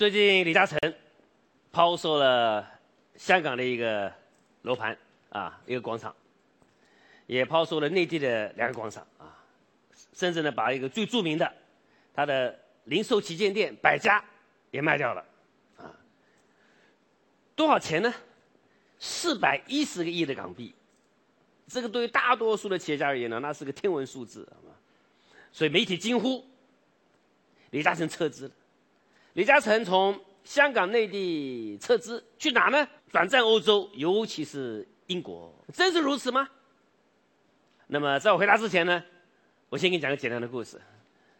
最近李嘉诚抛售了香港的一个楼盘啊，一个广场，也抛售了内地的两个广场啊，甚至呢把一个最著名的他的零售旗舰店百家也卖掉了啊。多少钱呢？四百一十个亿的港币，这个对于大多数的企业家而言呢，那是个天文数字，好吗？所以媒体惊呼：李嘉诚撤资了。李嘉诚从香港、内地撤资去哪呢？转战欧洲，尤其是英国。真是如此吗？那么在我回答之前呢，我先给你讲个简单的故事。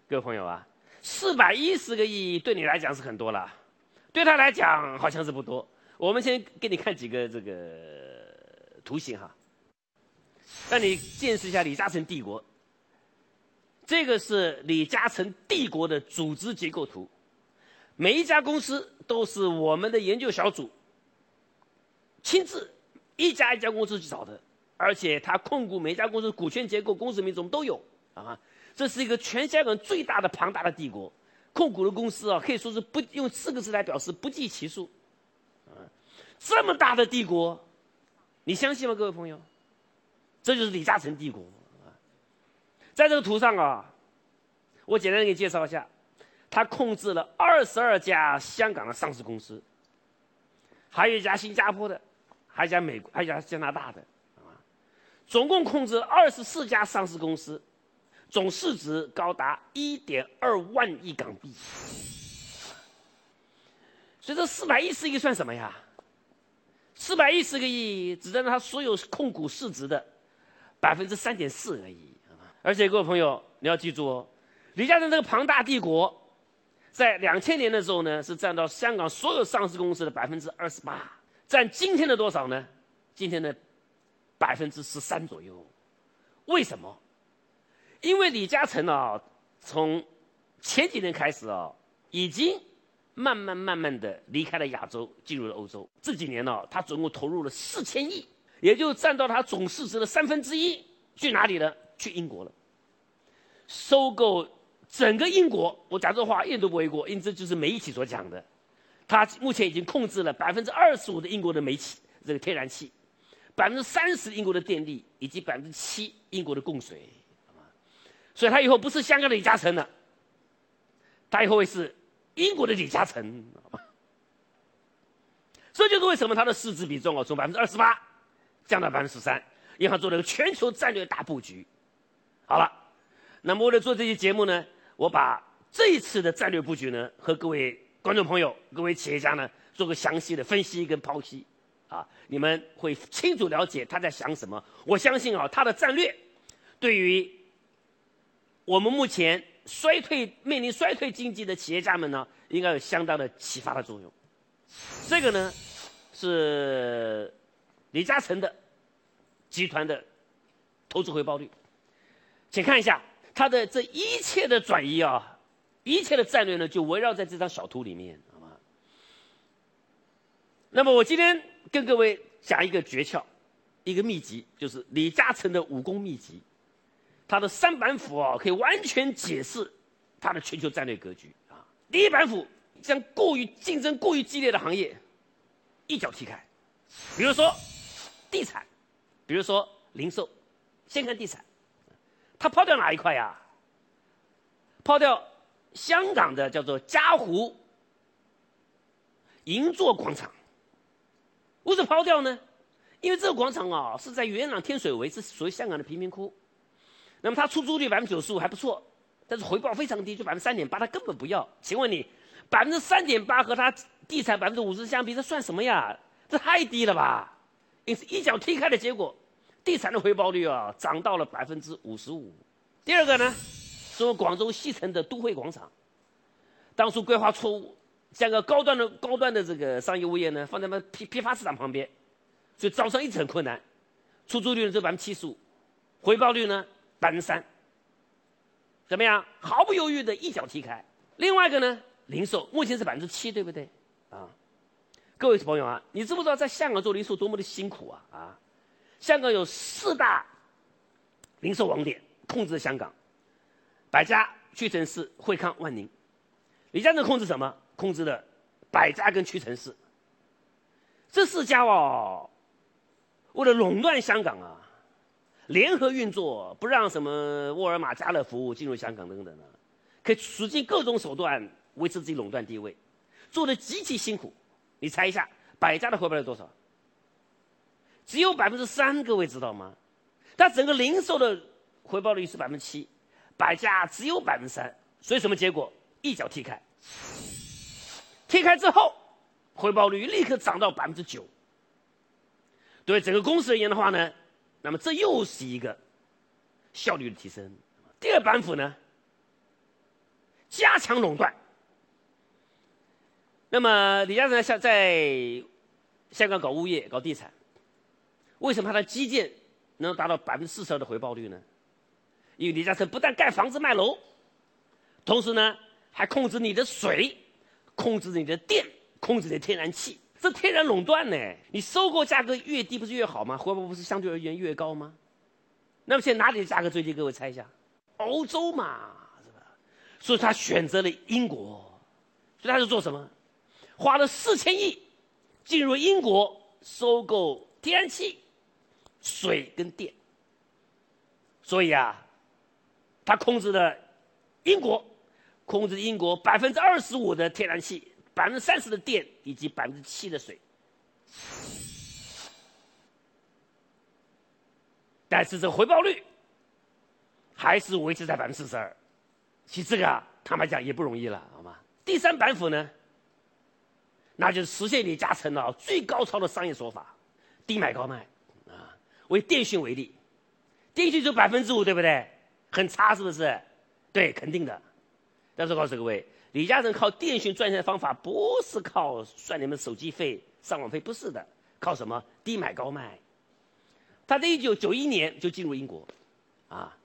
各位朋友啊，四百一十个亿对你来讲是很多了，对他来讲好像是不多。我们先给你看几个这个图形哈，让你见识一下李嘉诚帝国。这个是李嘉诚帝国的组织结构图。每一家公司都是我们的研究小组亲自一家一家公司去找的，而且他控股每家公司股权结构、公司名字我们都有啊。这是一个全香港最大的庞大的帝国，控股的公司啊，可以说是不用四个字来表示不计其数。啊，这么大的帝国，你相信吗，各位朋友？这就是李嘉诚帝国啊。在这个图上啊，我简单给你介绍一下。他控制了二十二家香港的上市公司，还有一家新加坡的，还有一家美国，还有一家加拿大的，啊，总共控制二十四家上市公司，总市值高达一点二万亿港币。所以这四百一十亿算什么呀？四百一十个亿只占他所有控股市值的百分之三点四而已。而且各位朋友，你要记住哦，李嘉诚这个庞大帝国。在两千年的时候呢，是占到香港所有上市公司的百分之二十八，占今天的多少呢？今天的百分之十三左右。为什么？因为李嘉诚啊，从前几年开始啊，已经慢慢慢慢的离开了亚洲，进入了欧洲。这几年呢，他总共投入了四千亿，也就占到他总市值的三分之一。去哪里了？去英国了，收购。整个英国，我讲这话一点都不为过，因为这就是媒体所讲的。他目前已经控制了百分之二十五的英国的煤气，这个天然气，百分之三十英国的电力，以及百分之七英国的供水，所以他以后不是香港的李嘉诚了，他以后会是英国的李嘉诚，这就是为什么他的市值比重哦，从百分之二十八降到百分之十三，银行做了个全球战略大布局。好了，那么为了做这期节目呢？我把这一次的战略布局呢，和各位观众朋友、各位企业家呢，做个详细的分析跟剖析，啊，你们会清楚了解他在想什么。我相信啊，他的战略对于我们目前衰退、面临衰退经济的企业家们呢，应该有相当的启发的作用。这个呢，是李嘉诚的集团的投资回报率，请看一下。他的这一切的转移啊，一切的战略呢，就围绕在这张小图里面，好吗？那么我今天跟各位讲一个诀窍，一个秘籍，就是李嘉诚的武功秘籍。他的三板斧啊，可以完全解释他的全球战略格局啊。第一板斧将过于竞争过于激烈的行业一脚踢开，比如说地产，比如说零售，先看地产。他抛掉哪一块呀？抛掉香港的叫做嘉湖银座广场。为什么抛掉呢？因为这个广场啊是在元朗天水围，是属于香港的贫民窟。那么它出租率百分之九十五还不错，但是回报非常低，就百分之三点八，他根本不要。请问你，百分之三点八和他地产百分之五十相比，这算什么呀？这太低了吧？因此一脚踢开的结果。地产的回报率啊，涨到了百分之五十五。第二个呢，说广州西城的都会广场，当初规划错误，将个高端的高端的这个商业物业呢，放在那批批发市场旁边，所以招商一直很困难。出租率呢只有百分之七十五，回报率呢百分之三。怎么样？毫不犹豫的一脚踢开。另外一个呢，零售目前是百分之七，对不对？啊，各位朋友啊，你知不知道在香港做零售多么的辛苦啊？啊？香港有四大零售网点控制香港，百家、屈臣氏、惠康、万宁。李嘉诚控制什么？控制了百家跟屈臣氏。这四家哦，为了垄断香港啊，联合运作，不让什么沃尔玛、家乐福进入香港等等的，可以使尽各种手段维持自己垄断地位，做的极其辛苦。你猜一下，百家的回报率多少？只有百分之三，各位知道吗？但整个零售的回报率是百分之七，百家只有百分之三，所以什么结果？一脚踢开，踢开之后，回报率立刻涨到百分之九。对整个公司而言的话呢，那么这又是一个效率的提升。第二板斧呢，加强垄断。那么李嘉诚在在香港搞物业、搞地产，为什么它的基建能达到百分之四十二的回报率呢？因为李嘉诚不但盖房子卖楼，同时呢。还控制你的水，控制你的电，控制你的天然气，这天然垄断呢？你收购价格越低，不是越好吗？回报不是相对而言越高吗？那么现在哪里的价格最低？各位猜一下，欧洲嘛，是吧？所以他选择了英国，所以他是做什么？花了四千亿进入英国收购天然气、水跟电。所以啊，他控制了英国。控制英国百分之二十五的天然气、百分之三十的电以及百分之七的水，但是这回报率还是维持在百分之四十二。其实这个啊，坦白讲也不容易了，好吗？第三板斧呢，那就是实现李嘉诚的最高超的商业手法：低买高卖为电讯为例，电讯就百分之五，对不对？很差是不是？对，肯定的。但是告诉各位，李嘉诚靠电讯赚钱的方法不是靠算你们手机费、上网费，不是的，靠什么低买高卖。他在一九九一年就进入英国，啊，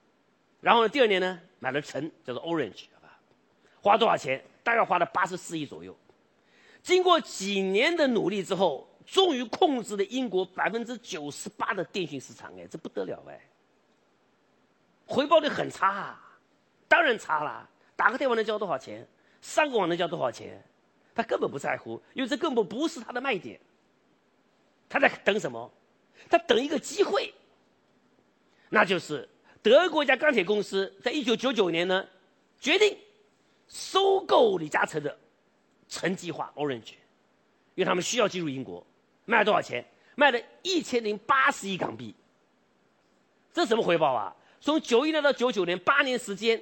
然后呢，第二年呢买了城，叫做 Orange，好吧，花多少钱？大概花了八十四亿左右。经过几年的努力之后，终于控制了英国百分之九十八的电讯市场，哎，这不得了哎，回报率很差，当然差了。打个电话能交多少钱？上个网能交多少钱？他根本不在乎，因为这根本不是他的卖点。他在等什么？他等一个机会，那就是德国一家钢铁公司在一九九九年呢，决定收购李嘉诚的城计划 Orange，因为他们需要进入英国，卖了多少钱？卖了一千零八十亿港币。这什么回报啊？从九一年到九九年八年时间，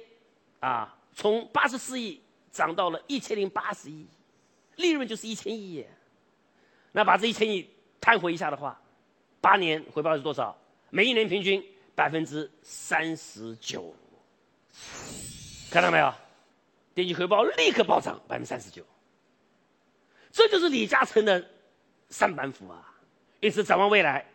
啊。从八十四亿涨到了一千零八十亿，利润就是一千亿。那把这一千亿摊回一下的话，八年回报是多少？每一年平均百分之三十九。看到没有？点击回报立刻暴涨百分之三十九。这就是李嘉诚的三板斧啊！因此，展望未来，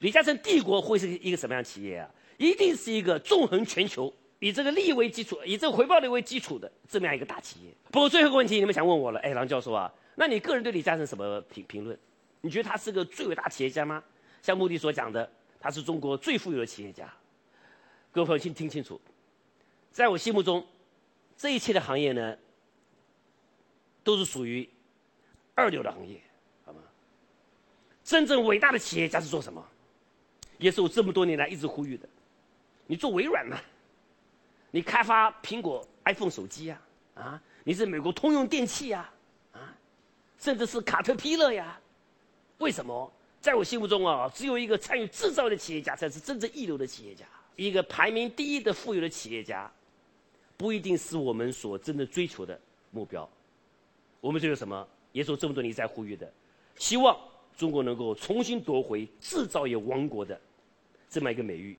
李嘉诚帝国会是一个什么样企业啊？一定是一个纵横全球。以这个利益为基础，以这个回报率为基础的这么样一个大企业。不过最后一个问题，你们想问我了，哎，郎教授啊，那你个人对李嘉诚什么评评论？你觉得他是个最伟大企业家吗？像穆迪所讲的，他是中国最富有的企业家。各位朋友，请听清楚，在我心目中，这一切的行业呢，都是属于二流的行业，真正伟大的企业家是做什么？也是我这么多年来一直呼吁的。你做微软嘛？你开发苹果 iPhone 手机呀，啊，你是美国通用电器呀，啊，甚至是卡特彼勒呀，为什么？在我心目中啊，只有一个参与制造的企业家才是真正一流的企业家。一个排名第一的富有的企业家，不一定是我们所真的追求的目标。我们追求什么？也是我这么多年在呼吁的，希望中国能够重新夺回制造业王国的这么一个美誉。